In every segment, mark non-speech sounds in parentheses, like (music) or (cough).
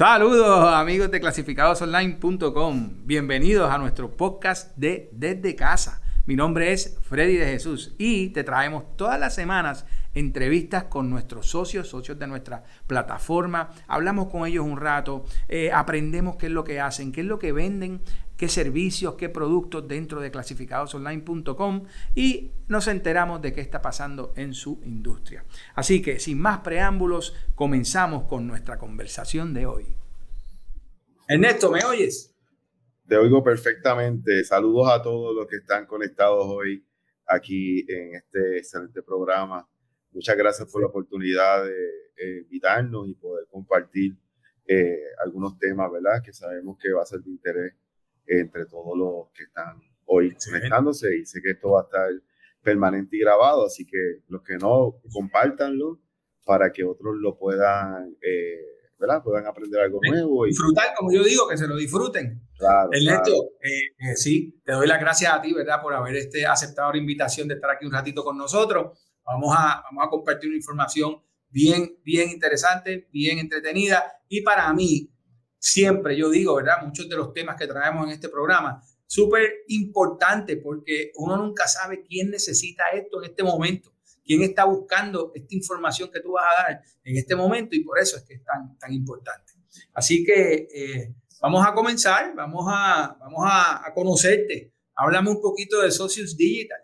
Saludos amigos de clasificadosonline.com. Bienvenidos a nuestro podcast de Desde Casa. Mi nombre es Freddy de Jesús y te traemos todas las semanas entrevistas con nuestros socios, socios de nuestra plataforma. Hablamos con ellos un rato, eh, aprendemos qué es lo que hacen, qué es lo que venden, qué servicios, qué productos dentro de clasificadosonline.com y nos enteramos de qué está pasando en su industria. Así que sin más preámbulos, comenzamos con nuestra conversación de hoy. Ernesto, ¿me oyes? Te oigo perfectamente. Saludos a todos los que están conectados hoy aquí en este excelente programa. Muchas gracias por la oportunidad de eh, invitarnos y poder compartir eh, algunos temas, ¿verdad? Que sabemos que va a ser de interés entre todos los que están hoy conectándose y sé que esto va a estar permanente y grabado, así que los que no, compártanlo para que otros lo puedan, eh, ¿verdad? Puedan aprender algo nuevo. Y... Disfrutar, como yo digo, que se lo disfruten. Claro, Ernesto, eh, eh, sí, te doy las gracias a ti, ¿verdad? Por haber este, aceptado la invitación de estar aquí un ratito con nosotros. Vamos a, vamos a compartir una información bien, bien interesante, bien entretenida y para mí siempre yo digo, ¿verdad? Muchos de los temas que traemos en este programa, súper importante porque uno nunca sabe quién necesita esto en este momento, quién está buscando esta información que tú vas a dar en este momento y por eso es que es tan, tan importante. Así que eh, vamos a comenzar, vamos a, vamos a, conocerte. Háblame un poquito de Socios Digital.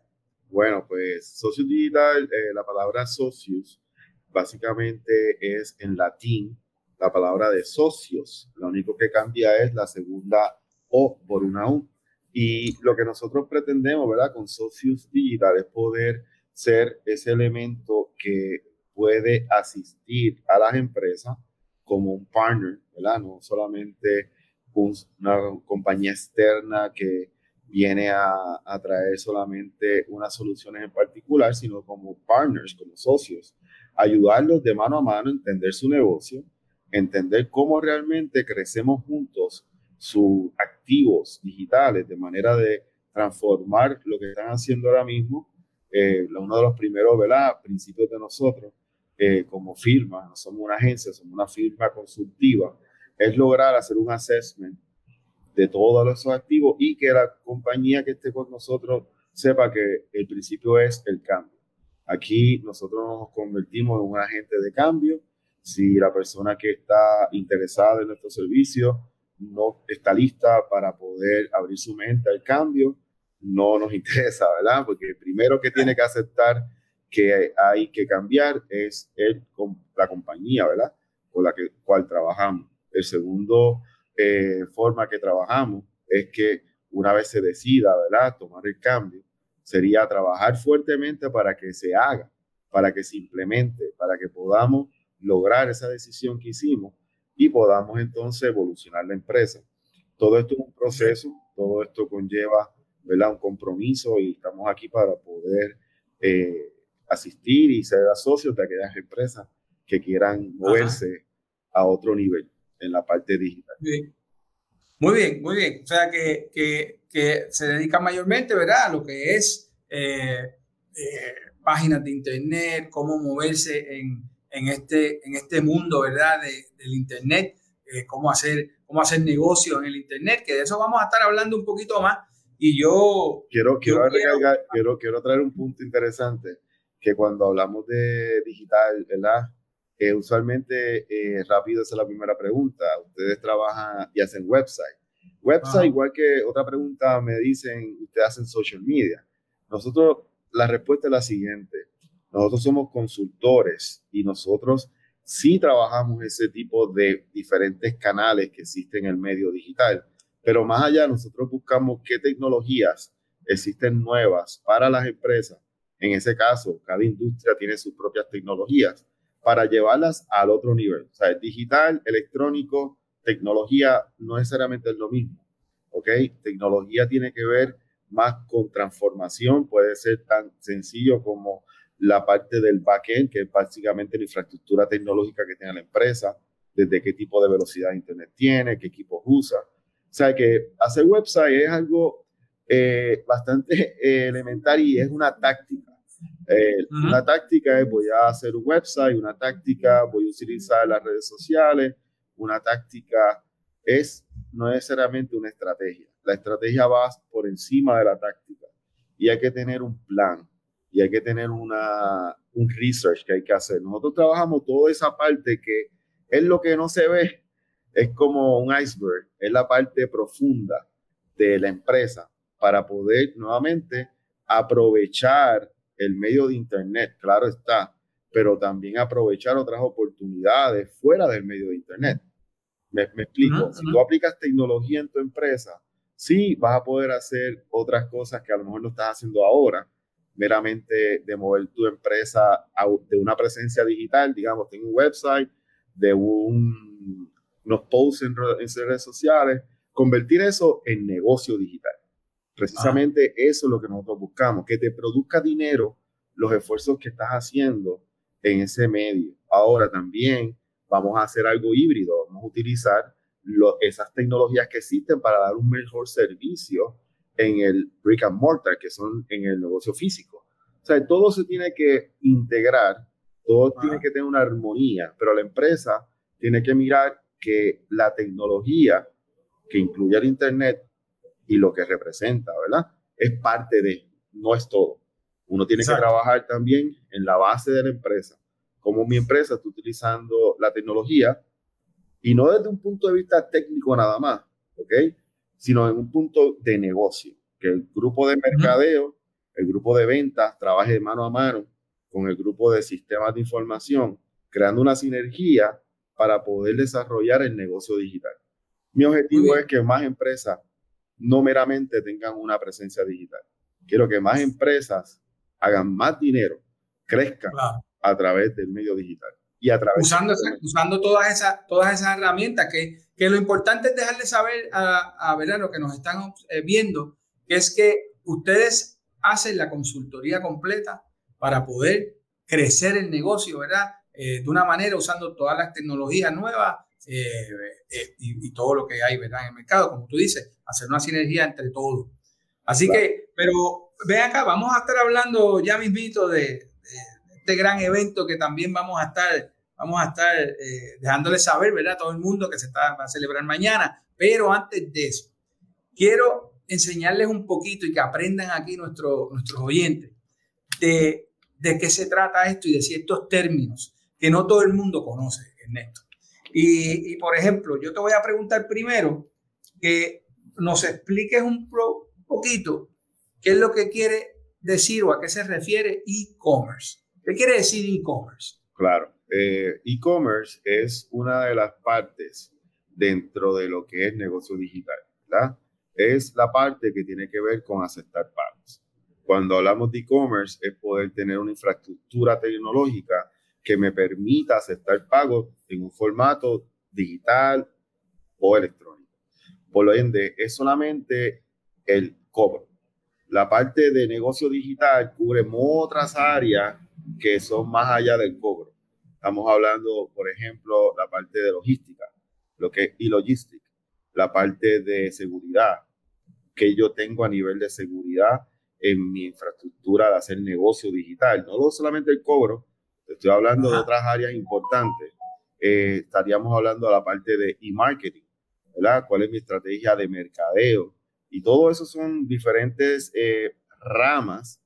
Bueno, pues Socios Digital, eh, la palabra socios básicamente es en latín la palabra de socios. Lo único que cambia es la segunda O por una U. Y lo que nosotros pretendemos, ¿verdad? Con socios digital es poder ser ese elemento que puede asistir a las empresas como un partner, ¿verdad? No solamente una compañía externa que viene a, a, traer solamente unas soluciones en particular, sino como partners, como socios, ayudarlos de mano a mano a entender su negocio, entender cómo realmente crecemos juntos sus activos digitales de manera de transformar lo que están haciendo ahora mismo. Eh, uno de los primeros ¿verdad? principios de nosotros eh, como firma, no somos una agencia, somos una firma consultiva, es lograr hacer un assessment de todos esos activos y que la compañía que esté con nosotros sepa que el principio es el cambio. Aquí nosotros nos convertimos en un agente de cambio si la persona que está interesada en nuestro servicio no está lista para poder abrir su mente al cambio, no nos (laughs) interesa, ¿verdad? Porque el primero que tiene que aceptar que hay que cambiar es el, la compañía, ¿verdad? Con la que, cual trabajamos. El segundo eh, forma que trabajamos es que una vez se decida, ¿verdad? Tomar el cambio, sería trabajar fuertemente para que se haga, para que se implemente, para que podamos lograr esa decisión que hicimos y podamos entonces evolucionar la empresa. Todo esto es un proceso, todo esto conlleva ¿verdad? un compromiso y estamos aquí para poder eh, asistir y ser socios de aquellas empresas que quieran moverse a otro nivel en la parte digital. Muy bien, muy bien. O sea, que, que, que se dedica mayormente, ¿verdad? A lo que es eh, eh, páginas de Internet, cómo moverse en, en este, en este mundo, ¿verdad? del Internet, eh, cómo, hacer, cómo hacer negocios en el Internet, que de eso vamos a estar hablando un poquito más. Y yo... Quiero, quiero, quiero, quiero, traer un punto interesante, que cuando hablamos de digital, ¿verdad? Eh, usualmente, eh, rápido, esa es la primera pregunta. Ustedes trabajan y hacen website. Website, igual que otra pregunta, me dicen, ustedes hacen social media. Nosotros, la respuesta es la siguiente nosotros somos consultores y nosotros sí trabajamos ese tipo de diferentes canales que existen en el medio digital. Pero más allá, nosotros buscamos qué tecnologías existen nuevas para las empresas. En ese caso, cada industria tiene sus propias tecnologías para llevarlas al otro nivel. O sea, digital, electrónico, tecnología no necesariamente es lo mismo. ¿Ok? Tecnología tiene que ver más con transformación, puede ser tan sencillo como la parte del backend, que es básicamente la infraestructura tecnológica que tiene la empresa, desde qué tipo de velocidad de Internet tiene, qué equipos usa. O sea que hacer website es algo eh, bastante (laughs) eh, elemental y es una táctica. Eh, una táctica es voy a hacer un website, una táctica voy a utilizar las redes sociales, una táctica es no necesariamente una estrategia. La estrategia va por encima de la táctica y hay que tener un plan y hay que tener una, un research que hay que hacer. Nosotros trabajamos toda esa parte que es lo que no se ve, es como un iceberg, es la parte profunda de la empresa para poder nuevamente aprovechar el medio de Internet, claro está, pero también aprovechar otras oportunidades fuera del medio de Internet. Me, explico, si tú aplicas tecnología en tu empresa, sí vas a poder hacer otras cosas que a lo mejor no estás haciendo ahora, meramente de mover tu empresa de una presencia digital, digamos, tengo un website, de un, unos posts en, redes sociales, convertir eso en negocio digital. Precisamente eso es lo que nosotros buscamos, que te produzca dinero los esfuerzos que estás haciendo en ese medio. Ahora también vamos a hacer algo híbrido, vamos a utilizar esas tecnologías que existen para dar un mejor servicio en el brick and mortar, que son en el negocio físico. O sea, todo se tiene que integrar, todo tiene que tener una armonía, pero la empresa tiene que mirar que la tecnología que incluye el Internet y lo que representa, ¿verdad? Es parte de, no es todo. Uno tiene que trabajar también en la base de la empresa. Como mi empresa está utilizando la tecnología y no desde un punto de vista técnico nada más, ¿ok? Sino en un punto de negocio, que el grupo de mercadeo, el grupo de ventas trabaje mano a mano con el grupo de sistemas de información, creando una sinergia para poder desarrollar el negocio digital. Mi objetivo es que más empresas no meramente tengan una presencia digital. Quiero que más empresas hagan más dinero, crezcan a través del medio digital. Y a través usando, usando todas, esas, todas esas herramientas que, que lo importante es dejarle saber a, a, lo que nos están eh, viendo, que es que ustedes hacen la consultoría completa para poder crecer el negocio, ¿verdad? Eh, de una manera usando todas las tecnologías nuevas eh, y, y, todo lo que hay, ¿verdad? En el mercado, como tú dices, hacer una sinergia entre todos. Así que, pero ven acá, vamos a estar hablando ya mismito de, de, este gran evento que también vamos a estar, vamos a estar eh, dejándole saber, ¿verdad? A todo el mundo que se está, va a celebrar mañana. Pero antes de eso, quiero enseñarles un poquito y que aprendan aquí nuestro, nuestros oyentes de, de qué se trata esto y de ciertos términos que no todo el mundo conoce, Ernesto. Y, y por ejemplo, yo te voy a preguntar primero que nos expliques un poquito qué es lo que quiere decir o a qué se refiere e-commerce. ¿Qué quiere decir e-commerce? Claro, eh, e-commerce es una de las partes dentro de lo que es negocio digital, ¿verdad? Es la parte que tiene que ver con aceptar pagos. Cuando hablamos de e-commerce es poder tener una infraestructura tecnológica que me permita aceptar pagos en un formato digital o electrónico. Por lo ende, es solamente el cobro. La parte de negocio digital cubre otras áreas que son más allá del cobro. Estamos hablando, por ejemplo, la parte de logística, lo que y logística, la parte de seguridad que yo tengo a nivel de seguridad en mi infraestructura de hacer negocio digital. No solamente el cobro, estoy hablando de otras áreas importantes. Eh, estaríamos hablando de la parte de e-marketing, ¿Cuál es mi estrategia de mercadeo? Y todo eso son diferentes eh, ramas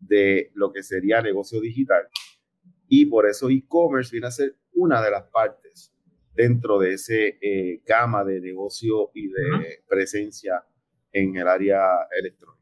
de lo que sería negocio digital. Y por eso e-commerce viene a ser una de las partes dentro de ese eh, gama de negocio y de presencia en el área electrónica.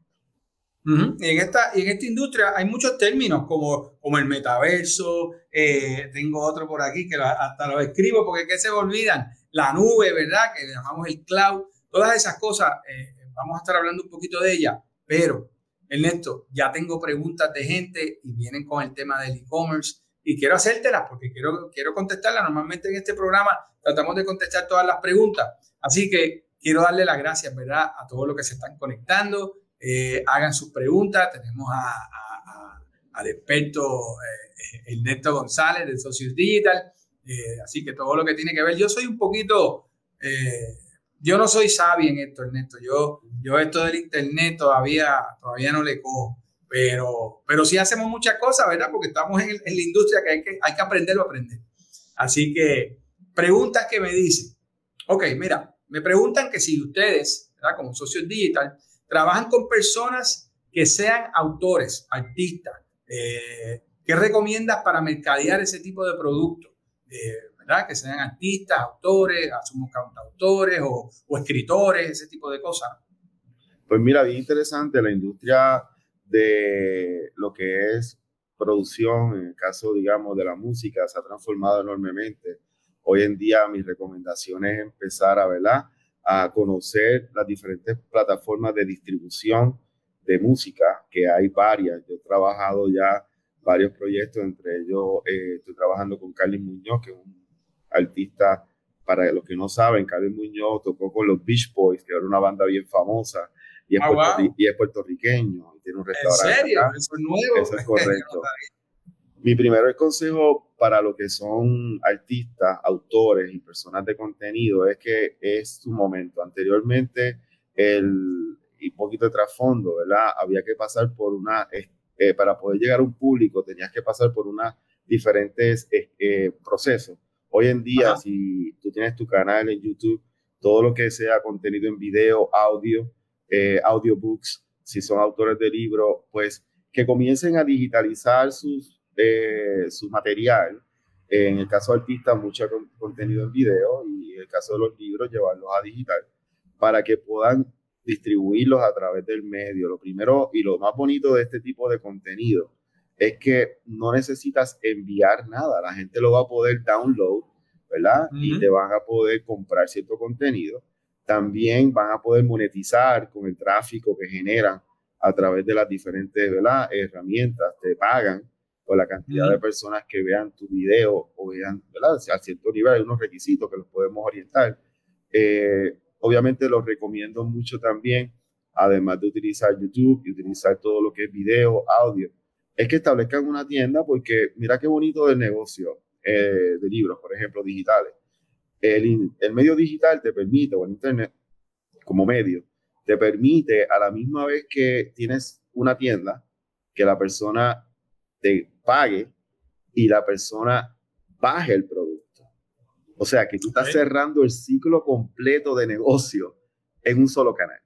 y, en esta, en esta industria hay muchos términos como, como el metaverso, eh, tengo otro por aquí que hasta lo escribo porque ¿qué se olvidan? la nube, ¿verdad? Que llamamos el cloud, todas esas cosas, eh, vamos a estar hablando un poquito de ellas, pero Ernesto, ya tengo preguntas de gente y vienen con el tema del e-commerce y quiero hacértelas porque quiero, quiero contestarlas. Normalmente en este programa tratamos de contestar todas las preguntas, así que quiero darle las gracias, ¿verdad? A todos los que se están conectando, eh, hagan sus preguntas, tenemos a, al experto eh, Ernesto González de Socios Digital, eh, así que todo lo que tiene que ver, yo soy un poquito, yo no soy sabio en esto, Ernesto. Yo, yo esto del internet todavía, todavía no le cojo. Pero, pero sí hacemos muchas cosas, ¿verdad? Porque estamos en, la industria que hay que, hay que aprender o aprender. Así que, preguntas que me dicen, ok, mira, me preguntan que si ustedes, ¿verdad? como socios digital, trabajan con personas que sean autores, artistas, eh, ¿qué recomiendas para mercadear ese tipo de productos? Eh, ¿verdad? Que sean artistas, autores, asumo cantautores o, o escritores, ese tipo de cosas. Pues mira, bien interesante la industria de lo que es producción, en el caso, digamos, de la música, se ha transformado enormemente. Hoy en día mi recomendación es empezar a, ¿verdad? a conocer las diferentes plataformas de distribución de música, que hay varias. Yo he trabajado ya varios proyectos, entre ellos eh, estoy trabajando con Carlos Muñoz, que es un artista, para los que no saben, Carlos Muñoz tocó con los Beach Boys, que era una banda bien famosa y es, ah, y es puertorriqueño y tiene un restaurante. ¿En serio? Eso es nuevo. Eso es (laughs) correcto. Mi primer consejo para lo que son artistas, autores y personas de contenido es que es su momento. Anteriormente, el, y poquito de trasfondo, ¿verdad? Había que pasar por una, eh, para poder llegar a un público, tenías que pasar por unos diferentes eh, eh, procesos. Hoy en día, si tú tienes tu canal en YouTube, todo lo que sea contenido en video, audio, eh, audiobooks, si son autores de libros, pues que comiencen a digitalizar sus, eh, su material. En el caso de artistas, mucho contenido en video y en el caso de los libros, llevarlos a digital para que puedan distribuirlos a través del medio. Lo primero y lo más bonito de este tipo de contenido es que no necesitas enviar nada, la gente lo va a poder download, ¿verdad? Y te van a poder comprar cierto contenido. También van a poder monetizar con el tráfico que generan a través de las diferentes herramientas, te pagan por la cantidad de personas que vean tu video o vean, ¿verdad? A cierto nivel hay unos requisitos que los podemos orientar. Eh, obviamente los recomiendo mucho también, además de utilizar YouTube y utilizar todo lo que es video, audio, es que establezcan una tienda porque mira qué bonito el negocio eh, de libros, por ejemplo, digitales el, el medio digital te permite, o el Internet como medio, te permite a la misma vez que tienes una tienda, que la persona te pague y la persona baje el producto. O sea, que tú estás cerrando el ciclo completo de negocio en un solo canal.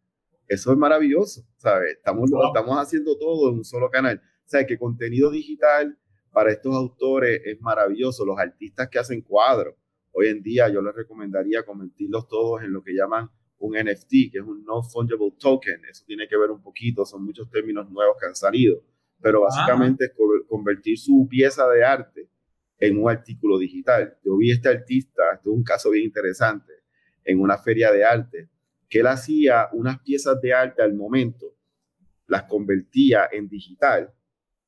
Eso es maravilloso, ¿sabes? Estamos, estamos haciendo todo en un solo canal. O sea, que contenido digital para estos autores es maravilloso. Los artistas que hacen cuadros, Hoy en día yo les recomendaría convertirlos todos en lo que llaman un NFT, que es un No Fungible Token. Eso tiene que ver un poquito, son muchos términos nuevos que han salido, pero básicamente es convertir su pieza de arte en un artículo digital. Yo vi a este artista, este es un caso bien interesante, en una feria de arte, que él hacía unas piezas de arte al momento, las convertía en digital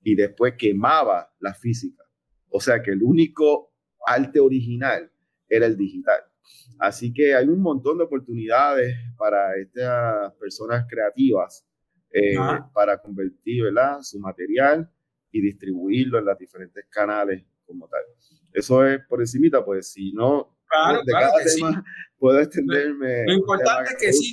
y después quemaba la física. O sea que el único arte original era el digital. Así que hay un montón de oportunidades para estas personas creativas eh, para convertir su material y distribuirlo en los diferentes canales como tal. Eso es por encimita, pues si no, claro, de cada tema puedo extenderme. Lo, importante es que sí,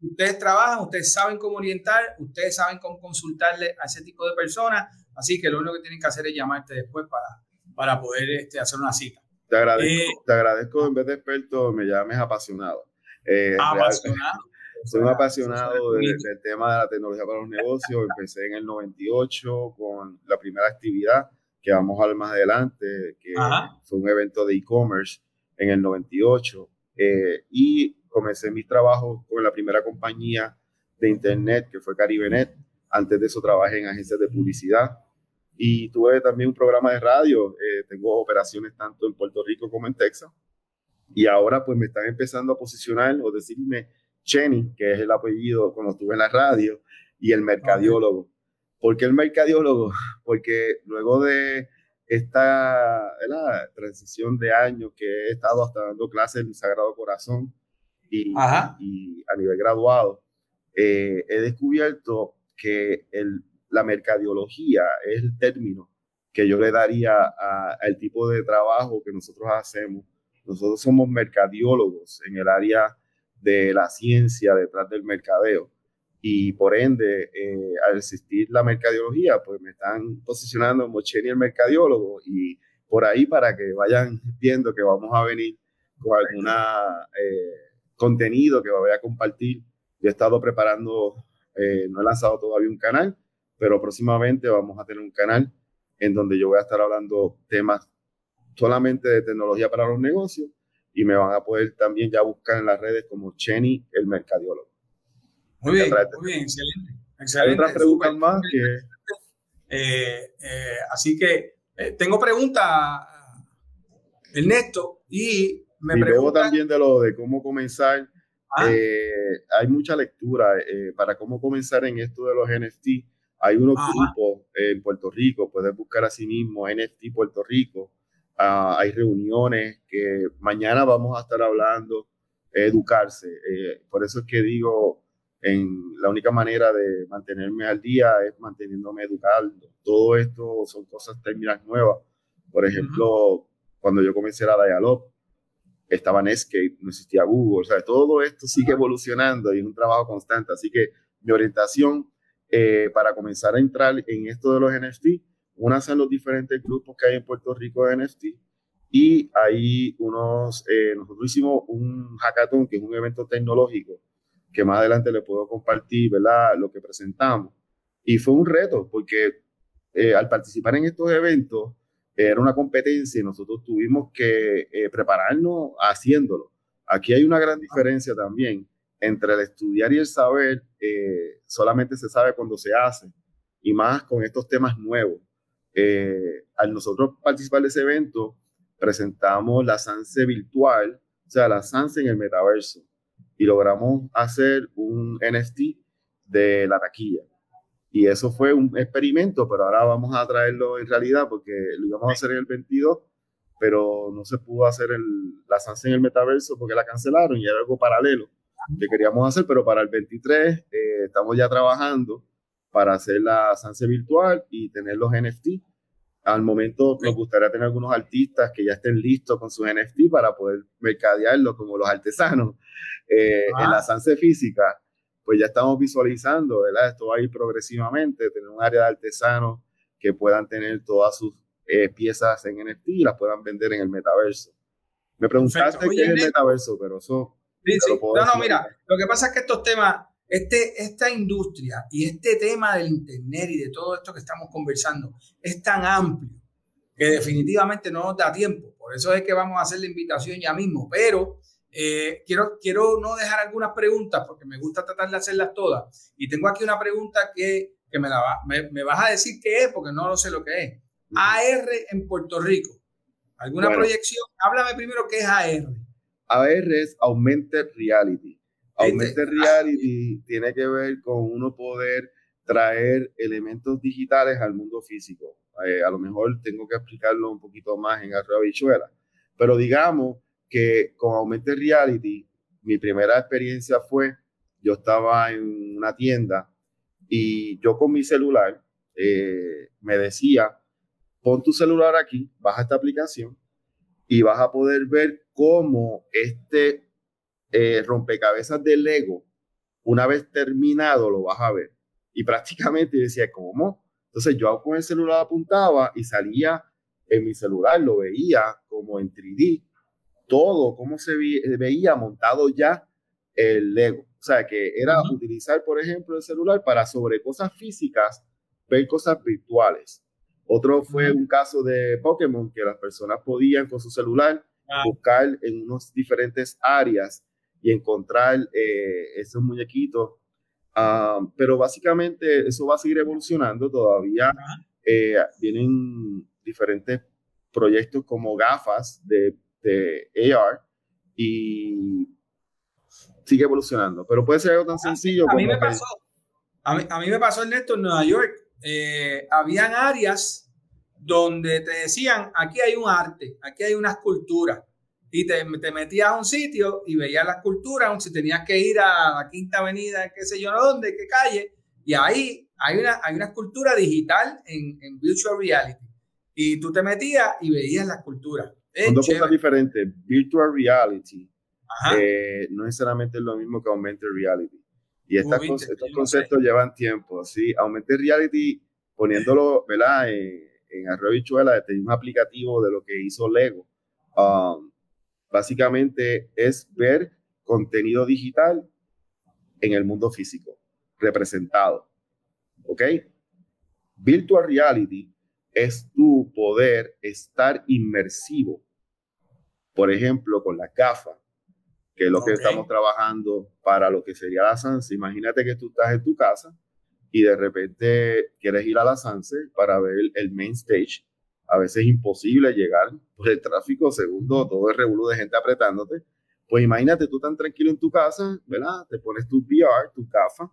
ustedes, trabajan, ustedes saben cómo orientar, ustedes saben cómo consultarle a ese tipo de personas, así que lo único que tienen que hacer es llamarte después para, para poder este, hacer una cita. Te agradezco, eh, te agradezco en vez de experto, me llames apasionado. Eh, apasionado. Soy un apasionado del, tema de la tecnología para los negocios. Empecé en el 98 con la primera actividad que vamos a ver más adelante, que fue un evento de e-commerce en el 98. Eh, y comencé mis trabajos con la primera compañía de internet que fue CaribeNet. Antes de eso trabajé en agencias de publicidad y tuve también un programa de radio. Eh, tengo operaciones tanto en Puerto Rico como en Texas. Y ahora pues me están empezando a posicionar o decirme Chenny, que es el apellido cuando estuve en la radio, y el mercadiólogo. ¿Por qué el mercadiólogo? (laughs) Porque luego de esta la transición de años que he estado hasta dando clases en el Sagrado Corazón y, y a nivel graduado, eh, he descubierto que el la mercadiología es el término que yo le daría al tipo de trabajo que nosotros hacemos. Nosotros somos mercadiólogos en el área de la ciencia detrás del mercadeo. Y por ende, eh, al existir la mercadiología, pues me están posicionando como Cheni el mercadiólogo y por ahí para que vayan viendo que vamos a venir con alguna eh, contenido que voy a compartir. Yo he estado preparando, eh, no he lanzado todavía un canal, pero próximamente vamos a tener un canal en donde yo voy a estar hablando temas solamente de tecnología para los negocios y me van a poder también ya buscar en las redes como Chenny, el mercadiólogo. Muy bien, muy bien, excelente. excelente Hay otras preguntas más que... Eh, eh, así que eh, tengo preguntas, Ernesto, y me y luego también de lo de cómo comenzar. Ah. hay mucha lectura para cómo comenzar en esto de los NFT. Hay unos grupos en Puerto Rico, puedes buscar a sí mismo NFT Puerto Rico Ah, hay reuniones que mañana vamos a estar hablando, educarse. Eh, por eso es que digo, en la única manera de mantenerme al día es manteniéndome educado. Todo esto son cosas técnicas nuevas. Por ejemplo, cuando yo comencé la Dialog, estaba Netscape, no existía Google, o sea, todo esto sigue evolucionando y es un trabajo constante. Así que mi orientación eh, para comenzar a entrar en esto de los NFT una son los diferentes grupos que hay en Puerto Rico de NFT y ahí unos, eh, nosotros hicimos un hackathon, que es un evento tecnológico, que más adelante le puedo compartir, ¿verdad? Lo que presentamos. Y fue un reto, porque eh, al participar en estos eventos, era una competencia y nosotros tuvimos que eh, prepararnos haciéndolo. Aquí hay una gran diferencia también entre el estudiar y el saber, solamente se sabe cuando se hace, y más con estos temas nuevos. Eh, al nosotros participar de ese evento, presentamos la SANSE virtual, o sea, la SANSE en el metaverso, y logramos hacer un NFT de la taquilla. Y eso fue un experimento, pero ahora vamos a traerlo en realidad porque lo íbamos a hacer en el 22, pero no se pudo hacer el, la SANSE en el metaverso porque la cancelaron y era algo paralelo que queríamos hacer, pero para el 23 eh, estamos ya trabajando para hacer la Sanse virtual y tener los NFT. Al momento nos gustaría tener algunos artistas que ya estén listos con sus NFT para poder mercadearlo como los artesanos eh, en la Sanse física. Pues ya estamos visualizando, ¿verdad? Esto va a ir progresivamente, tener un área de artesanos que puedan tener todas sus eh, piezas en NFT y las puedan vender en el metaverso. Me preguntaste qué es el metaverso, pero eso... Sí, sí. No, no, mira, lo que pasa es que estos temas este, esta industria y este tema del Internet y de todo esto que estamos conversando es tan amplio que definitivamente no nos da tiempo. Por eso es que vamos a hacer la invitación ya mismo. Pero eh, quiero, quiero no dejar algunas preguntas porque me gusta tratar de hacerlas todas. Y tengo aquí una pregunta que, que me, la me, vas a decir qué es porque no lo sé lo que es. AR en Puerto Rico. ¿Alguna proyección? Háblame primero qué es AR. AR es Augmented Reality. Augmented Reality tiene que ver con uno poder traer elementos digitales al mundo físico. Eh, a lo mejor tengo que explicarlo un poquito más en Arroyo Bichuela, pero digamos que con Augmented Reality, mi primera experiencia fue, yo estaba en una tienda y yo con mi celular eh, me decía, pon tu celular aquí, baja esta aplicación y vas a poder ver cómo este eh, rompecabezas de Lego, una vez terminado lo vas a ver. Y prácticamente decía, ¿cómo? Entonces yo con el celular apuntaba y salía en mi celular, lo veía como en 3D, todo, cómo se veía montado ya el Lego. O sea, que era utilizar, por ejemplo, el celular para sobre cosas físicas, ver cosas virtuales. Otro fue un caso de Pokémon que las personas podían con su celular ah. buscar en unos diferentes áreas y encontrar eh, esos muñequitos. Ah, pero básicamente eso va a seguir evolucionando todavía. Eh, vienen diferentes proyectos como gafas de, de AR y sigue evolucionando. Pero puede ser algo tan sencillo a, como. Mí me pasó, a, mí, a mí me pasó, Ernesto, en Nueva York. Eh, habían áreas donde te decían: aquí hay un arte, aquí hay una escultura y te, te, metías a un sitio y veías la escultura, si tenías que ir a la Quinta Avenida, qué sé yo dónde, qué calle, y ahí hay una, hay una escultura digital en, en Virtual Reality. Y tú te metías y veías la escultura. Son dos cosas diferentes. Virtual Reality eh, no necesariamente es lo mismo que Augmented Reality. Y estas estos conceptos llevan tiempo. ¿sí? Augmented Reality, poniéndolo ¿verdad? en, en Arroyo Bichuela, un aplicativo de lo que hizo Lego. Um, básicamente es ver contenido digital en el mundo físico, representado. ¿Ok? Virtual reality es tu poder estar inmersivo. Por ejemplo, con la GAFA, que es lo que estamos trabajando para lo que sería la Sanse. Imagínate que tú estás en tu casa y de repente quieres ir a la Sanse para ver el main stage. A veces es imposible llegar por el tráfico, segundo, todo el revuelo de gente apretándote. Pues imagínate tú tan tranquilo en tu casa, ¿verdad? Te pones tu VR, tu GAFA,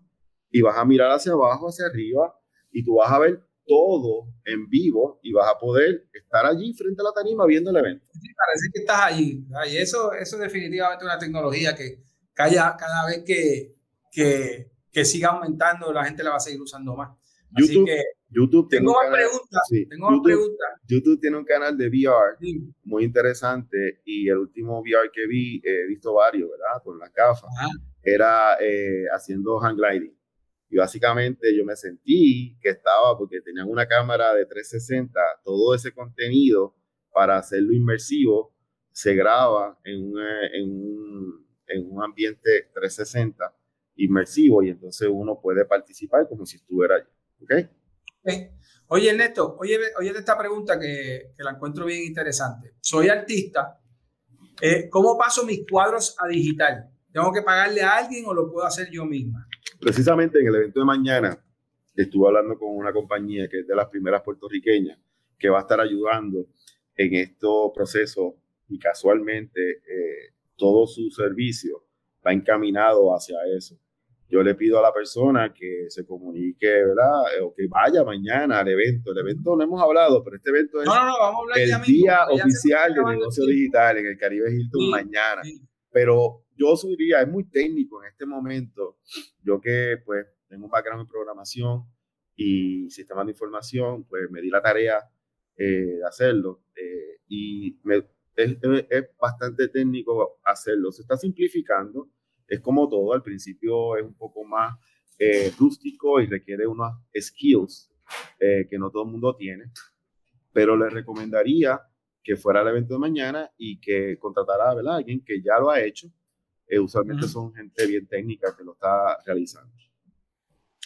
y vas a mirar hacia abajo, hacia arriba, y tú vas a ver todo en vivo y vas a poder estar allí frente a la tarima viendo el evento. Sí, parece que estás allí. Y eso, eso es definitivamente una tecnología que cada, cada vez que, que, que, siga aumentando, la gente la va a seguir usando más. YouTube, Así que, YouTube tengo más preguntas. tengo YouTube, preguntas. YouTube tiene un canal de VR muy interesante y el último VR que vi, he visto varios, ¿verdad? Con la gafas, era eh, haciendo hang gliding. Y básicamente yo me sentí que estaba, porque tenían una cámara de 360, todo ese contenido para hacerlo inmersivo se graba en, en, un, en un ambiente 360 inmersivo y entonces uno puede participar como si estuviera allí. ¿Ok? Oye, Neto, oye, oye esta pregunta que, que, la encuentro bien interesante. Soy artista. Eh, ¿Cómo paso mis cuadros a digital? ¿Tengo que pagarle a alguien o lo puedo hacer yo misma? Precisamente en el evento de mañana estuve hablando con una compañía que es de las primeras puertorriqueñas que va a estar ayudando en estos procesos y casualmente eh, todo su servicio va encaminado hacia eso. Yo le pido a la persona que se comunique, ¿verdad? O que vaya mañana al evento. El evento no hemos hablado, pero este evento es el día oficial de negocio digital en el Caribe Hilton mañana. Pero yo subiría, es muy técnico en este momento. Yo que pues tengo un background en programación y sistemas de información, pues me di la tarea eh, de hacerlo. Eh, y es, es, bastante técnico hacerlo. Se está simplificando. Es como todo, al principio es un poco más eh, rústico y requiere unas skills que no todo el mundo tiene. Pero le recomendaría que fuera al evento de mañana y que contratara a alguien que ya lo ha hecho eh, usualmente son gente bien técnica que lo está realizando.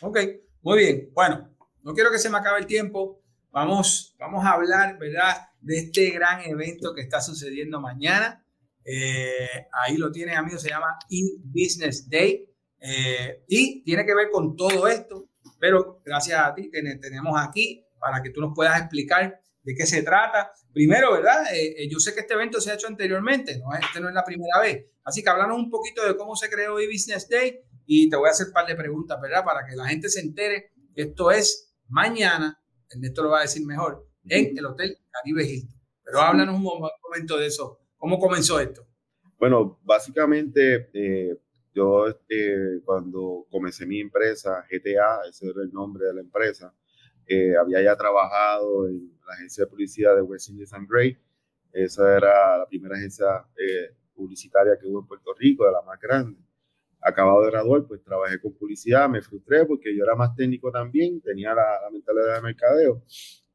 Ok, muy bien. Bueno, no quiero que se me acabe el tiempo. Vamos, vamos a hablar, ¿verdad?, de este gran evento que está sucediendo mañana. Eh, ahí lo tienen, amigos, se llama e-Business Day. Eh, y tiene que ver con todo esto, pero gracias a ti tenemos aquí para que tú nos puedas explicar de qué se trata. Primero, ¿verdad? Eh, eh, yo sé que este evento se ha hecho anteriormente, ¿no? este no es la primera vez. Así que hablamos un poquito de cómo se creó e-Business Day y te voy a hacer un par de preguntas, ¿verdad? Para que la gente se entere que esto es mañana, Ernesto lo va a decir mejor, en el Hotel Caribe Hilton. Pero háblanos un momento de eso. ¿Cómo comenzó esto? Bueno, básicamente eh, yo cuando comencé mi empresa, GTA, ese era el nombre de la empresa, había ya trabajado en la agencia de publicidad de West Indies and Gray. Esa era la primera agencia eh, publicitaria que hubo en Puerto Rico, de la más grande. Acabado de graduar, pues trabajé con publicidad, me frustré porque yo era más técnico también, tenía la, mentalidad de mercadeo.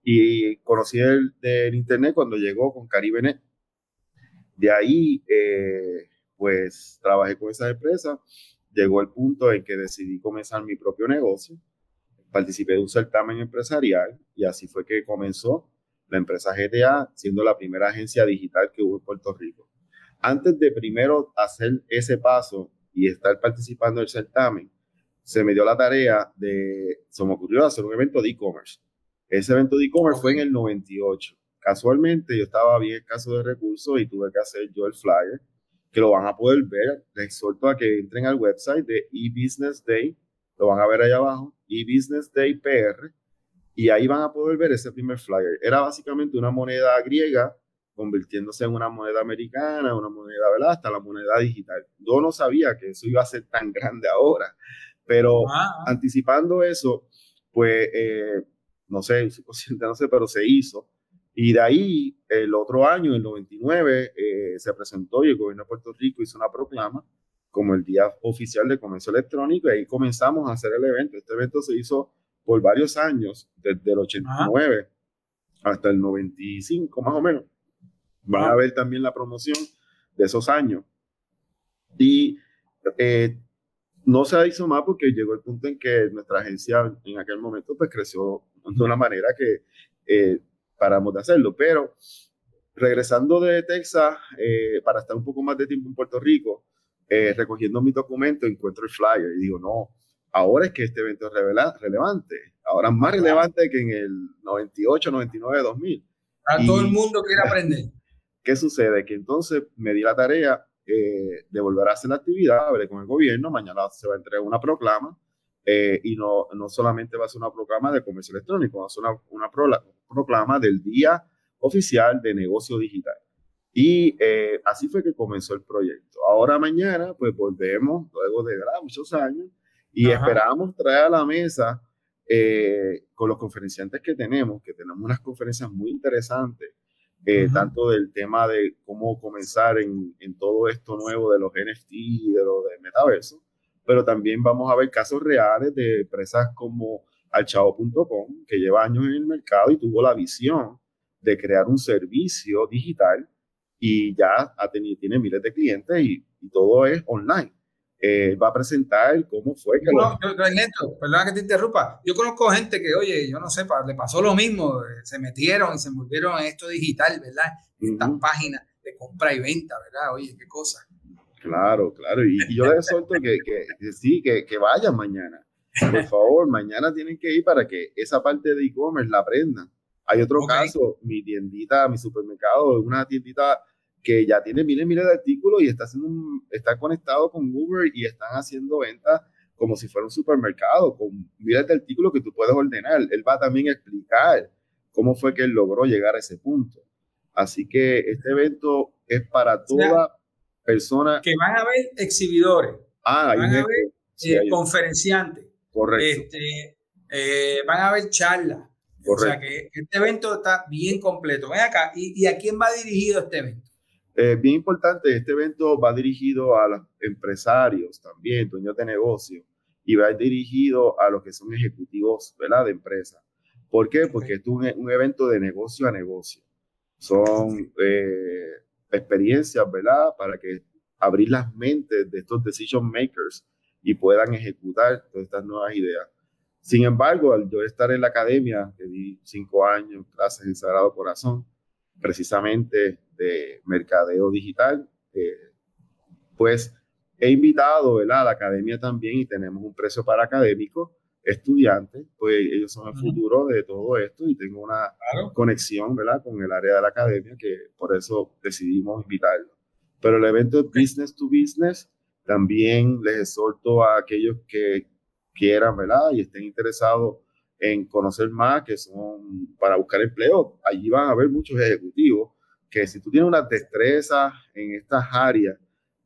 Y conocí el del internet cuando llegó con CaribeNet. De ahí, eh, pues trabajé con esa empresa. Llegó el punto en que decidí comenzar mi propio negocio participé de un certamen empresarial y así fue que comenzó la empresa GTA, siendo la primera agencia digital que hubo en Puerto Rico. Antes de primero hacer ese paso y estar participando del certamen, se me dio la tarea de, se me ocurrió hacer un evento de e-commerce. Ese evento de e-commerce fue en el 98. Casualmente yo estaba bien escaso de recursos y tuve que hacer yo el flyer, que lo van a poder ver. Les exhorto a que entren al website de eBusiness Day lo van a ver ahí abajo, y Business Day PR, y ahí van a poder ver ese primer flyer. Era básicamente una moneda griega convirtiéndose en una moneda americana, una moneda, ¿verdad? Hasta la moneda digital. Yo no sabía que eso iba a ser tan grande ahora, pero ah. anticipando eso, pues, eh, no sé, (laughs) no sé, pero se hizo. Y de ahí, el otro año, el 99, eh, se presentó y el gobierno de Puerto Rico hizo una proclama como el día oficial de comercio electrónico y ahí comenzamos a hacer el evento. Este evento se hizo por varios años, desde el 89 hasta el 95 más o menos. Van a ver también la promoción de esos años. Y eh, no se hizo más porque llegó el punto en que nuestra agencia en aquel momento pues creció de una manera que eh, paramos de hacerlo. Pero regresando de Texas eh, para estar un poco más de tiempo en Puerto Rico, eh, recogiendo mi documento, encuentro el flyer y digo, no, ahora es que este evento es relevante, ahora es más relevante que en el 98, 99, 2000. A todo el mundo quiere (laughs) aprender. ¿Qué sucede? Que entonces me di la tarea eh, de volver a hacer la actividad, hablé con el gobierno, mañana se va a entregar una proclama eh, y no, no solamente va a ser una proclama de comercio electrónico, va a ser una, una proclama del Día Oficial de Negocio Digital. Y eh, así fue que comenzó el proyecto. Ahora mañana, pues volvemos, luego de muchos años, y esperamos traer a la mesa con los conferenciantes que tenemos, que tenemos unas conferencias muy interesantes, eh, tanto del tema de cómo comenzar en, en, todo esto nuevo de los NFT y de lo del metaverso, pero también vamos a ver casos reales de empresas como alchavo.com, que lleva años en el mercado y tuvo la visión de crear un servicio digital y ya ha tenido, tiene miles de clientes y, y todo es online. Eh, va a presentar cómo fue que... No, lo... perdona que te interrumpa. Yo conozco gente que, oye, yo no sé, le pasó lo mismo, eh, se metieron y se envolvieron en esto digital, ¿verdad? Estas páginas de compra y venta, ¿verdad? Oye, qué cosa. Claro, claro. Y, yo les suelto que, que, sí, que, que vayan mañana. Por (laughs) favor, mañana tienen que ir para que esa parte de e-commerce la aprendan. Hay otro caso, mi tiendita, mi supermercado, una tiendita que ya tiene miles y miles de artículos y está, haciendo está conectado con Uber y están haciendo ventas como si fuera un supermercado, con miles de artículos que tú puedes ordenar. Él va también a explicar cómo fue que él logró llegar a ese punto. Así que este evento es para toda persona. Que van a haber exhibidores, ah, van a haber eh, conferenciantes. Correcto. Este, eh, van a haber charlas. O sea que este evento está bien completo. Ven acá, ¿y, ¿y a quién va dirigido este evento? Eh, bien importante, este evento va dirigido a los empresarios también, dueños de negocio, y va dirigido a los que son ejecutivos ¿verdad? de empresa. ¿Por qué? Porque es un, un, evento de negocio a negocio. Son eh, experiencias, ¿verdad? Para que abrir las mentes de estos decision makers y puedan ejecutar todas estas nuevas ideas. Sin embargo, al yo estar en la academia, que di cinco años clases en Sagrado Corazón, precisamente de mercadeo digital, eh, pues he invitado a la academia también y tenemos un precio para académicos, estudiantes, pues ellos son el futuro de todo esto y tengo una conexión ¿verdad? con el área de la academia que por eso decidimos invitarlo. Pero el evento es Business to Business, también les exhorto a aquellos que quieran ¿verdad? y estén interesados en conocer más, que son para buscar empleo. Allí van a haber muchos ejecutivos que si tú tienes una destreza en estas áreas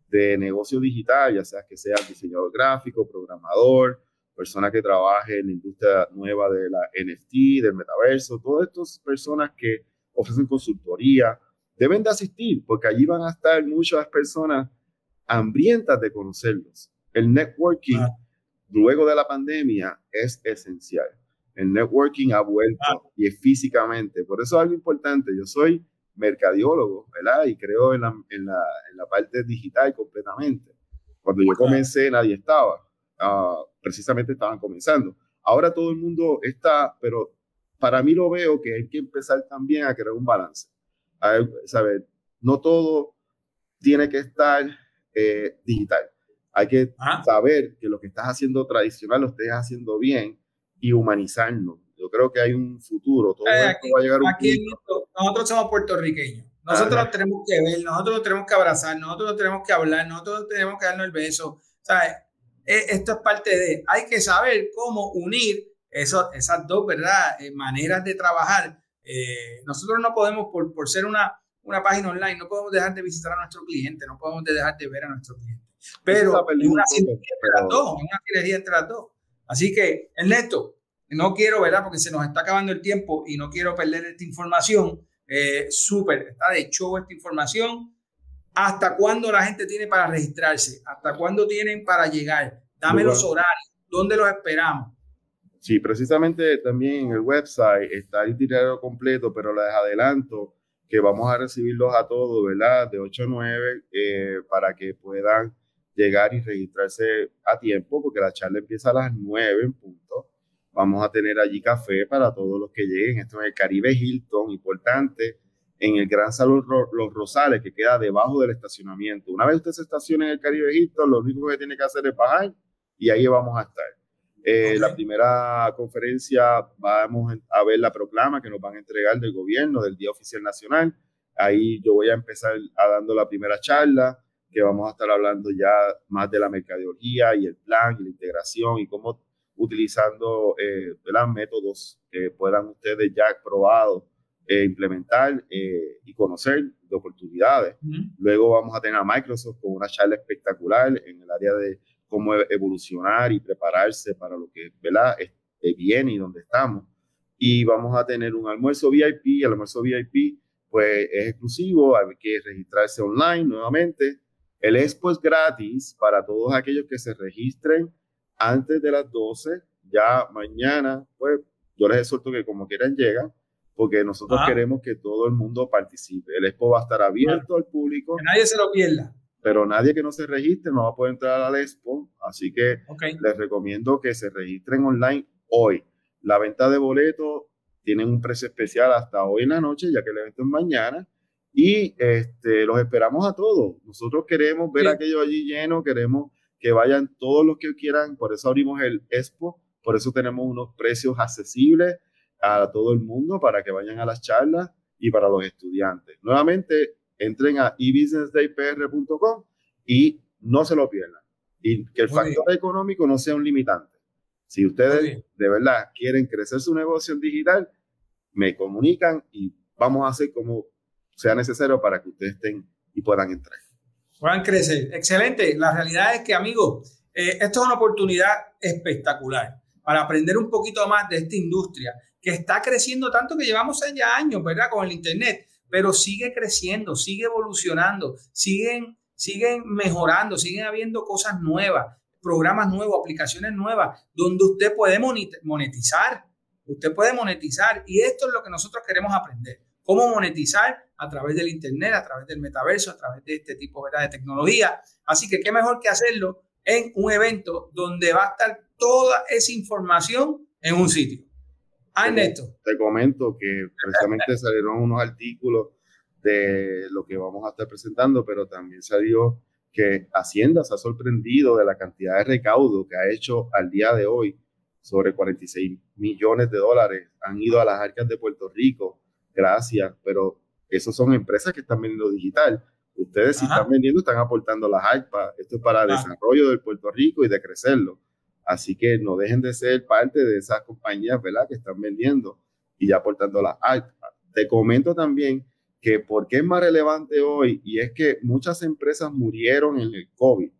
de negocio digital, ya sea que seas diseñador gráfico, programador, persona que trabaje en la industria nueva de la NFT, del metaverso, todas estas personas que ofrecen consultoría, deben de asistir porque allí van a estar muchas personas hambrientas de conocerlos. El networking, ah. luego de la pandemia, es esencial. El networking ha vuelto ah. y es físicamente. Por eso es algo importante. Yo soy mercadiólogo, ¿verdad? Y creo en la, en la, en la parte digital completamente. Cuando yo comencé nadie estaba, uh, precisamente estaban comenzando. Ahora todo el mundo está, pero para mí lo veo que hay que empezar también a crear un balance. ¿Sabes? No todo tiene que estar eh, digital. Hay que saber que lo que estás haciendo tradicional lo estés haciendo bien y humanizarlo. Yo creo que hay un futuro. Todo eh, esto va a llegar un punto. Nosotros somos puertorriqueños. Nosotros tenemos que ver, nosotros tenemos que abrazar, nosotros tenemos que hablar, nosotros tenemos que darnos el beso. ¿sabes? E, esto es parte de. Hay que saber cómo unir eso, esas dos ¿verdad? Eh, maneras de trabajar. Eh, nosotros no podemos, por, por ser una, una página online, no podemos dejar de visitar a nuestro cliente, no podemos dejar de ver a nuestro cliente. Pero es una sinergia entre las dos, una sinergia entre las dos. Así que, Ernesto, no quiero, ¿verdad? Porque se nos está acabando el tiempo y no quiero perder esta información. Eh, Súper, está de show esta información. ¿Hasta cuándo la gente tiene para registrarse? ¿Hasta cuándo tienen para llegar? Dame los horarios. ¿Dónde los esperamos? Sí, precisamente también en el website está el itinerario completo, pero les adelanto que vamos a recibirlos a todos, ¿verdad? De 8 a 9 eh, para que puedan llegar y registrarse a tiempo, porque la charla empieza a las 9 en punto. Vamos a tener allí café para todos los que lleguen. Esto es el Caribe Hilton, importante, en el Gran Salón Los Rosales, que queda debajo del estacionamiento. Una vez usted se estaciona en el Caribe Hilton, lo único que tiene que hacer es bajar y ahí vamos a estar. Eh, la primera conferencia vamos a ver la proclama que nos van a entregar del gobierno del Día Oficial Nacional. Ahí yo voy a empezar a dando la primera charla, que vamos a estar hablando ya más de la mercadeología y el plan y la integración y cómo utilizando eh, métodos que puedan ustedes ya probados eh, implementar eh, y conocer de oportunidades. Luego vamos a tener a Microsoft con una charla espectacular en el área de cómo e-, evolucionar y prepararse para lo que ¿verdad? viene y donde estamos. Y vamos a tener un almuerzo VIP. El almuerzo VIP pues es exclusivo, hay que registrarse online nuevamente. El expo es gratis para todos aquellos que se registren antes de las 12. Ya mañana, pues yo les exhorto que como quieran llegan, porque nosotros queremos que todo el mundo participe. El expo va a estar abierto al público. Que nadie se lo pierda pero nadie que no se registre no va a poder entrar al Expo, así que les recomiendo que se registren online hoy. La venta de boletos tiene un precio especial hasta hoy en la noche, ya que el evento es mañana, y este, los esperamos a todos. Nosotros queremos ver aquello allí lleno, queremos que vayan todos los que quieran, por eso abrimos el Expo, por eso tenemos unos precios accesibles a todo el mundo para que vayan a las charlas y para los estudiantes. Nuevamente, entren a ebusinessdaypr.com y no se lo pierdan. Y que el factor económico no sea un limitante. Si ustedes de verdad quieren crecer su negocio en digital, me comunican y vamos a hacer como sea necesario para que ustedes estén y puedan entrar. Puedan crecer. Excelente. La realidad es que, amigos, eh, esto es una oportunidad espectacular para aprender un poquito más de esta industria que está creciendo tanto que llevamos ya años, ¿verdad? Con el Internet pero sigue creciendo, sigue evolucionando, siguen, siguen mejorando, siguen habiendo cosas nuevas, programas nuevos, aplicaciones nuevas, donde usted puede monetizar, usted puede monetizar y esto es lo que nosotros queremos aprender, cómo monetizar a través del Internet, a través del metaverso, a través de este tipo de tecnología. Así que qué mejor que hacerlo en un evento donde va a estar toda esa información en un sitio. Ah, te comento que precisamente (laughs) salieron unos artículos de lo que vamos a estar presentando, pero también salió que Hacienda se ha sorprendido de la cantidad de recaudo que ha hecho al día de hoy. Sobre 46 millones de dólares han ido a las arcas de Puerto Rico. Gracias, pero esos son empresas que están vendiendo digital. Ustedes si están vendiendo están aportando las ARPA. Esto es para el desarrollo de Puerto Rico y de crecerlo. Así que no dejen de ser parte de esas compañías, ¿verdad? Que están vendiendo y ya aportando la alta. Te comento también que por qué es más relevante hoy y es que muchas empresas murieron en el COVID,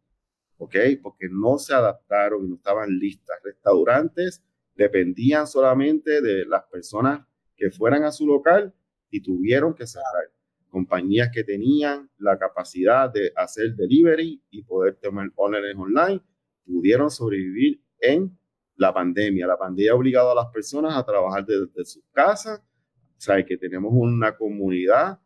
¿ok? Porque no se adaptaron y no estaban listas. Restaurantes dependían solamente de las personas que fueran a su local y tuvieron que cerrar. Compañías que tenían la capacidad de hacer delivery y poder tomar órdenes online pudieron sobrevivir en la pandemia. La pandemia ha obligado a las personas a trabajar desde, sus casas. O sea, que tenemos una comunidad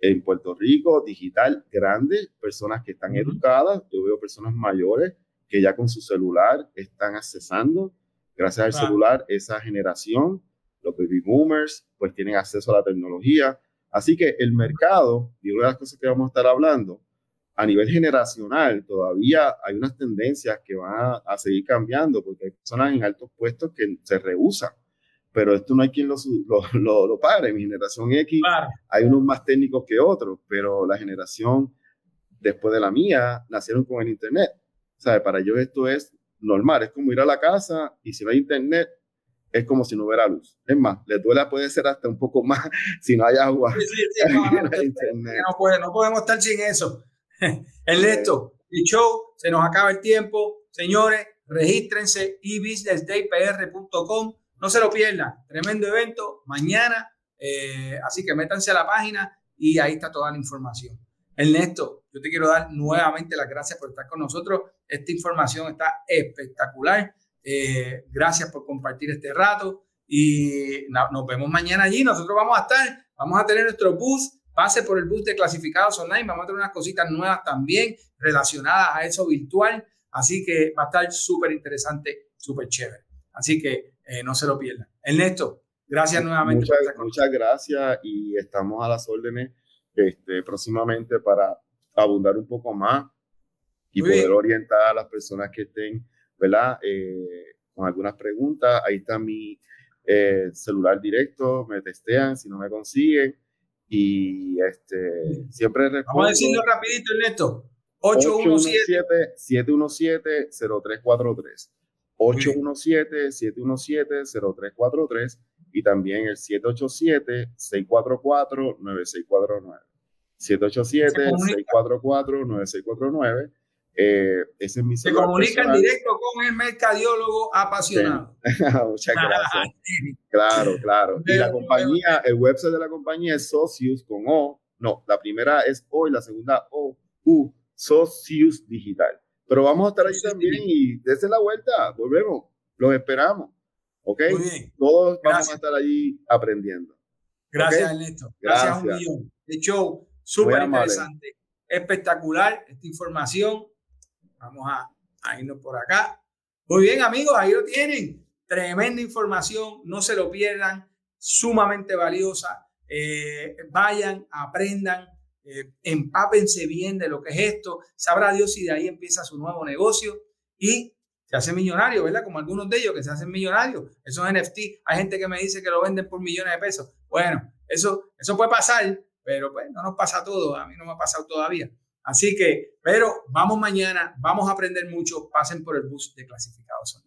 en Puerto Rico digital grande, personas que están educadas. Yo veo personas mayores que ya con su celular están accesando, gracias al celular, esa generación, los baby boomers, pues tienen acceso a la tecnología. Así que el mercado, y una de las cosas que vamos a estar hablando, a nivel generacional todavía hay unas tendencias que van a, seguir cambiando porque hay personas en altos puestos que se rehusan. Pero esto no hay quien lo, (laughs) lo, lo, pare. Mi generación X, hay unos más técnicos que otros, pero la generación después de la mía nacieron con el Internet. ¿Sabe? Para ellos esto es normal. Es como ir a la casa y si no hay Internet, es como si no hubiera luz. Es más, les duele puede ser hasta un poco más (laughs) si no hay agua. Sí, sí, (laughs) no, no, podemos estar sin eso. (laughs) Ernesto, el show, se nos acaba el tiempo. Señores, regístrense ebusinessdaypr.com. No se lo pierdan. Tremendo evento mañana. Eh, así que métanse a la página y ahí está toda la información. Ernesto, yo te quiero dar nuevamente las gracias por estar con nosotros. Esta información está espectacular. Eh, gracias por compartir este rato y nos vemos mañana allí. Nosotros vamos a estar, vamos a tener nuestro bus pase por el bus de clasificados online. Vamos a tener unas cositas nuevas también relacionadas a eso virtual. Así que va a estar súper interesante, súper chévere. Así que eh, no se lo pierdan. Ernesto, gracias nuevamente. Muchas, muchas gracias y estamos a las órdenes este, próximamente para abundar un poco más y poder orientar a las personas que estén, ¿verdad? Eh, con algunas preguntas. Ahí está mi eh, celular directo, me testean si no me consiguen. Y este, siempre respondo. Vamos a decirlo rapidito, Ernesto. 817-717-0343. 817-717-0343 y también el 787-644-9649. 787-644-9649. Eh, ese es mi Se comunica en directo con el mercadiólogo apasionado. Muchas (laughs) (laughs) gracias. claro, claro. Y la compañía, el website de la compañía es Socius con O. No, la primera es O y la segunda O, U, Socius Digital. Pero vamos a estar allí también y desde la vuelta, volvemos, los esperamos. ¿Ok? Todos vamos a estar allí aprendiendo. Gracias, Ernesto. Gracias, a un millón. De show, súper interesante. Espectacular esta información. Vamos a, irnos por acá. Muy bien, amigos, ahí lo tienen. Tremenda información, no se lo pierdan, sumamente valiosa. Eh, vayan, aprendan, eh, empápense bien de lo que es esto. Sabrá Dios si de ahí empieza su nuevo negocio y se hace millonario, ¿verdad? Como algunos de ellos que se hacen millonarios. Esos NFT, hay gente que me dice que lo venden por millones de pesos. Bueno, eso, eso puede pasar, pero pues no nos pasa todo. A mí no me ha pasado todavía. Así que, pero vamos mañana, vamos a aprender mucho, pasen por el bus de clasificados